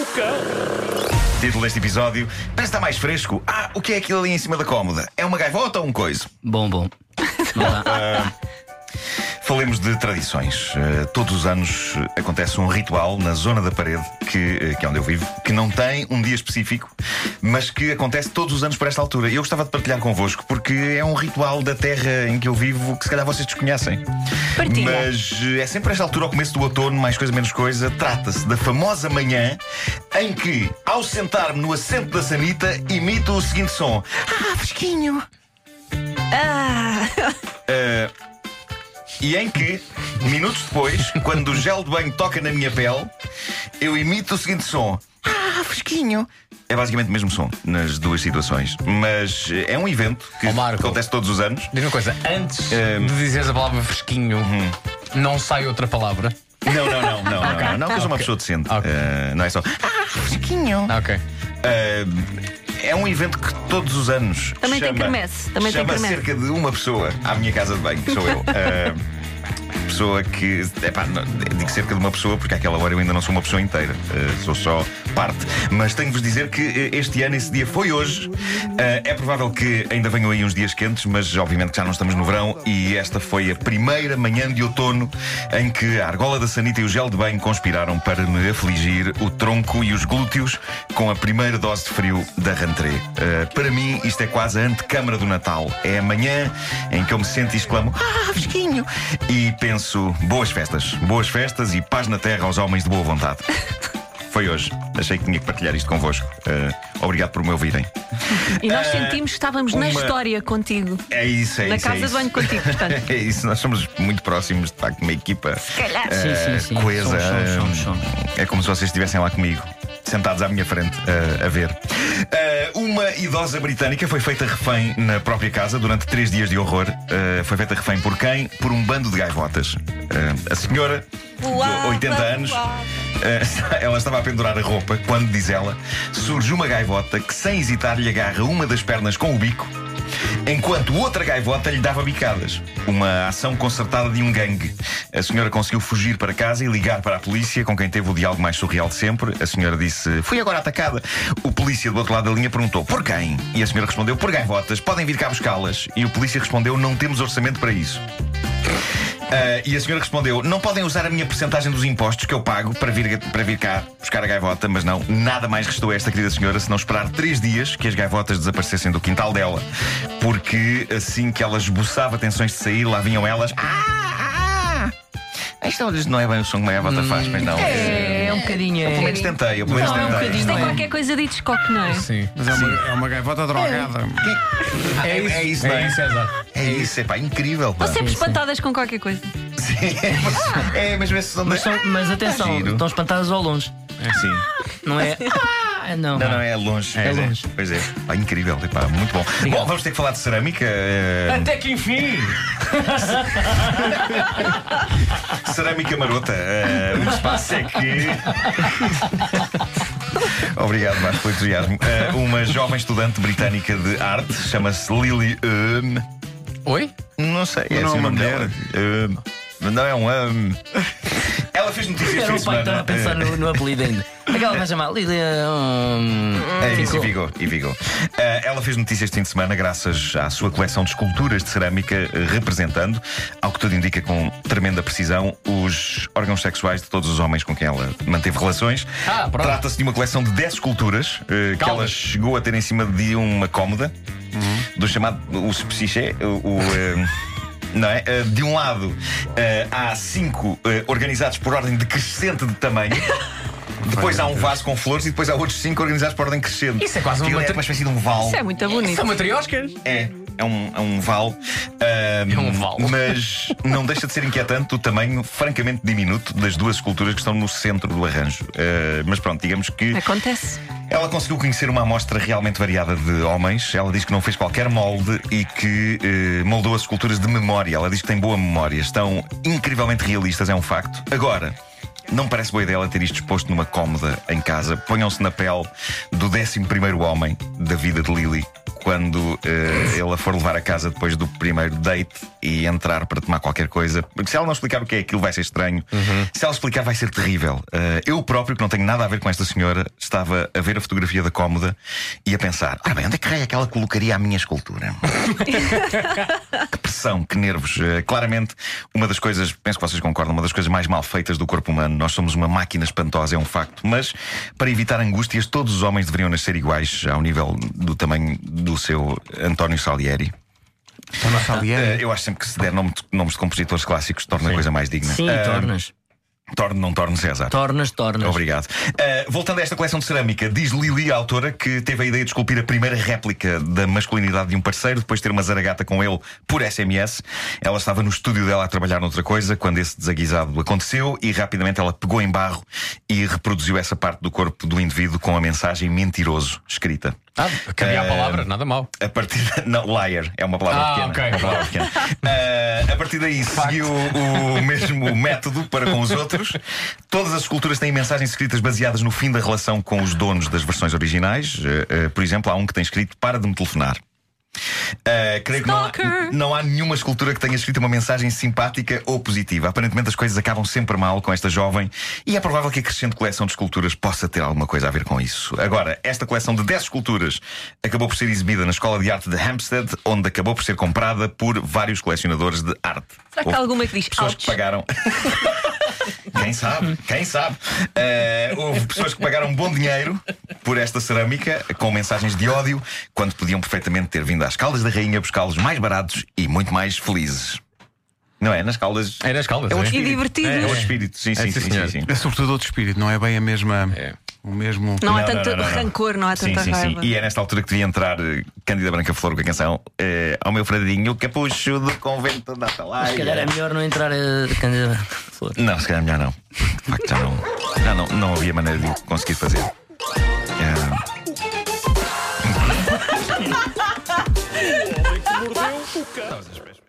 O cão. Título deste episódio: Parece que está mais fresco. Ah, o que é aquilo ali em cima da cómoda? É uma gaivota ou um coiso? Bom, bom. Não dá. Falemos de tradições. Uh, todos os anos uh, acontece um ritual na zona da parede, que, uh, que é onde eu vivo, que não tem um dia específico, mas que acontece todos os anos por esta altura. Eu gostava de partilhar convosco, porque é um ritual da terra em que eu vivo que se calhar vocês desconhecem. Partilha. Mas é sempre esta altura, ao começo do outono, mais coisa menos coisa, trata-se da famosa manhã em que, ao sentar-me no assento da sanita, imito o seguinte som: Ah, fresquinho! Ah, Uh, e em que, minutos depois, quando o gel de banho toca na minha pele, eu imito o seguinte som: Ah, fresquinho! É basicamente o mesmo som nas duas situações. Mas eh, é um evento que Ó, Marco. acontece todos os anos. Diz uma coisa, antes Ehm. de dizeres a palavra fresquinho, Uhum. não sai outra palavra. Não, não, não, não, não, não, não, que eu sou uma pessoa decente. Ok. Uh, não é só. Ah, fresquinho! Ah, ok. Uh, é um evento que todos os anos Também tem chama, quermesse, também tem chama quermesse. cerca de uma pessoa à minha casa de banho, que sou eu. Uh, pessoa que. Epá, não, digo cerca de uma pessoa porque àquela hora eu ainda não sou uma pessoa inteira, uh, sou só parte. Mas tenho de vos dizer que uh, este ano esse dia foi hoje. Uh, é provável que ainda venham aí uns dias quentes, mas obviamente que já não estamos no verão e esta foi a primeira manhã de outono em que a argola da sanita e o gel de banho conspiraram para me afligir o tronco e os glúteos com a primeira dose de frio da rentrée. Uh, para mim, isto é quase a antecâmara do Natal. É a manhã em que eu me sento e exclamo: Ah, fresquinho! E penso: boas festas, boas festas e paz na terra aos homens de boa vontade. Foi hoje. Achei que tinha que partilhar isto convosco. Uh, obrigado por me ouvirem. e nós sentimos que estávamos na uma- história contigo. É isso, é Na isso. é casa de isso. banho contigo, portanto. é isso, nós somos muito próximos, de facto, uma equipa. Se calhar. Sim, eh, sim, sim. coesa. Somos, somos, somos, É como se vocês estivessem lá comigo, sentados à minha frente, eh, a ver. Eh, uma idosa britânica foi feita refém na própria casa durante três dias de horror. Eh, foi feita refém por quem? Por um bando de gaivotas. A senhora, de 80 anos, ela estava a pendurar a roupa quando, diz ela, surge uma gaivota que, sem hesitar, lhe agarra uma das pernas com o bico enquanto outra gaivota lhe dava bicadas. Uma ação concertada de um gangue. A senhora conseguiu fugir para casa e ligar para a polícia, com quem teve o diálogo mais surreal de sempre. A senhora disse: Fui agora atacada. O polícia do outro lado da linha perguntou: Por quem? E a senhora respondeu: Por gaivotas, podem vir cá buscá-las. E o polícia respondeu: Não temos orçamento para isso. Ah, e a senhora respondeu: Não podem usar a minha porcentagem dos impostos que eu pago para vir, para vir cá buscar a gaivota, mas não, nada mais restou a esta querida senhora senão esperar três dias que as gaivotas desaparecessem do quintal dela, porque assim que ela esboçava tensões de sair, lá vinham elas. Ah, ah! Isto não é bem o som que uma gaivota faz, mas não. É, é um bocadinho. Eu pelo menos tentei, eu pelo menos Não, é um tentei. bocadinho. Isto é qualquer coisa de Hitchcock, não é? Sim. Mas é uma, é uma gaivota drogada. É, é isso, não É isso, é exato. É isso, é pá, incrível. Pá. Estão sempre espantadas com qualquer coisa. Sim, é, mas som Mas, da- são- mas atenção, giro. estão espantadas ao longe. Sim. Não é? Ah, não. Não, não, é longe. É Pois longe. Pois é. Pá, incrível. Epá, muito bom. Bom, vamos ter que falar de cerâmica. eh, Até que enfim! cerâmica marota. eh, o passa é que. Obrigado, Marcos, pelo entusiasmo. Eh, uma jovem estudante britânica de arte chama-se Lily. Um, Oi? não sei, é Não, assim uma dela. Um, não é um. um. Ela fez notícias Era o pai semana. estava a pensar eh, no, no apelido ainda. Aquela vai chamar Lília. hum, É isso, e. Vigou, e Vigou. Eh, ela fez notícias este fim de semana graças à sua coleção de esculturas de cerâmica, eh, representando, ao que tudo indica com tremenda precisão, os órgãos sexuais de todos os homens com quem ela manteve relações. Ah. Trata-se de uma coleção de 10 esculturas eh, que ela chegou a ter em cima de uma cómoda, do chamado o psiché, o. o, eh, não é? Eh, De um lado eh, há cinco eh, organizados por ordem decrescente de tamanho. Depois há um vaso com flores e depois há outros cinco organizados por ordem crescente. Isso é quase uma é matra- uma espécie de um vale. Isso é muito bonito. São matrioscas? É, é um, é um vale. Ahm, É um vale. Mas não deixa de ser inquietante o tamanho francamente diminuto das duas esculturas que estão no centro do arranjo. Ah, mas pronto, digamos que Acontece. Ela conseguiu conhecer uma amostra realmente variada de homens. Ela diz que não fez qualquer molde e que eh, moldou as esculturas de memória. Ela diz que tem boa memória. Estão incrivelmente realistas, é um facto. Agora. Não parece boa ideia ela ter isto exposto numa cómoda em casa. Ponham-se na pele do 11 homem da vida de Lily. Quando ele a for levar a casa depois do primeiro date e entrar para tomar qualquer coisa. Porque se ela não explicar o que é aquilo, vai ser estranho. Se ela explicar, vai ser terrível. Eh, eu próprio, que não tenho nada a ver com esta senhora, estava a ver a fotografia da cómoda e a pensar: ah, bem, onde é que é que ela colocaria a minha escultura? que pressão, que nervos. Eh, claramente, uma das coisas, penso que vocês concordam, uma das coisas mais mal feitas do corpo humano. Nós somos uma máquina espantosa, é um facto. Mas, para evitar angústias, todos os homens deveriam nascer iguais ao nível do tamanho do seu António Salieri. Toma Salieri. Eh, eu acho sempre que se der nome de- nomes de compositores clássicos torna a coisa mais digna. Sim, Eh, tornas. Torne, não torne, César. Tornas, tornas. Obrigado. Uh, voltando a esta coleção de cerâmica, diz Lili, a autora, que teve a ideia de esculpir a primeira réplica da masculinidade de um parceiro, depois de ter uma zaragata com ele por SMS. Ela estava no estúdio dela a trabalhar noutra coisa quando esse desaguisado aconteceu e rapidamente ela pegou em barro e reproduziu essa parte do corpo do indivíduo com a mensagem mentiroso escrita. Ah, cabia a Eh, palavra, nada mal. A partir da... Não, liar é uma palavra Ah, pequena. ok. é uma palavra pequena. Ah, a partir daí seguiu o mesmo método para com os outros. Todas as esculturas têm mensagens escritas baseadas no fim da relação com os donos das versões originais. Ah, ah, por exemplo, há um que tem escrito para de me telefonar. Ah, creio que não há, Stalker. não há nenhuma escultura que tenha escrito uma mensagem simpática ou positiva. Aparentemente as coisas acabam sempre mal com esta jovem e é provável que a crescente coleção de esculturas possa ter alguma coisa a ver com isso. Agora, esta coleção de 10 esculturas acabou por ser exibida na Escola de Arte de Hampstead, onde acabou por ser comprada por vários colecionadores de arte. Será que há alguma que diz pessoas ouch? que pagaram. Quem sabe? Quem sabe? Eh, houve pessoas que pagaram bom dinheiro por esta cerâmica com mensagens de ódio, quando podiam perfeitamente ter vindo às Caldas da Rainha buscá-los mais baratos e muito mais felizes. Não é? Nas Caldas. É nas Caldas, É outro é? E espírito. divertidos. É outro espírito. Sim, sim, sim, sim, sim, sim. É sobretudo outro espírito, não é bem a mesma. É. O mesmo. Não há tanto não, não, não. rancor, não há Sim, tanta sim, sim. raiva. E é nesta altura que devia entrar eh, Cândida Branca Flor com a canção eh, Ao meu fradinho capucho do convento da Atalaia. Se calhar é melhor não entrar a Cândida Flor. Não, se calhar melhor não. De facto, já não, já não, não havia maneira de conseguir fazer. Cuca.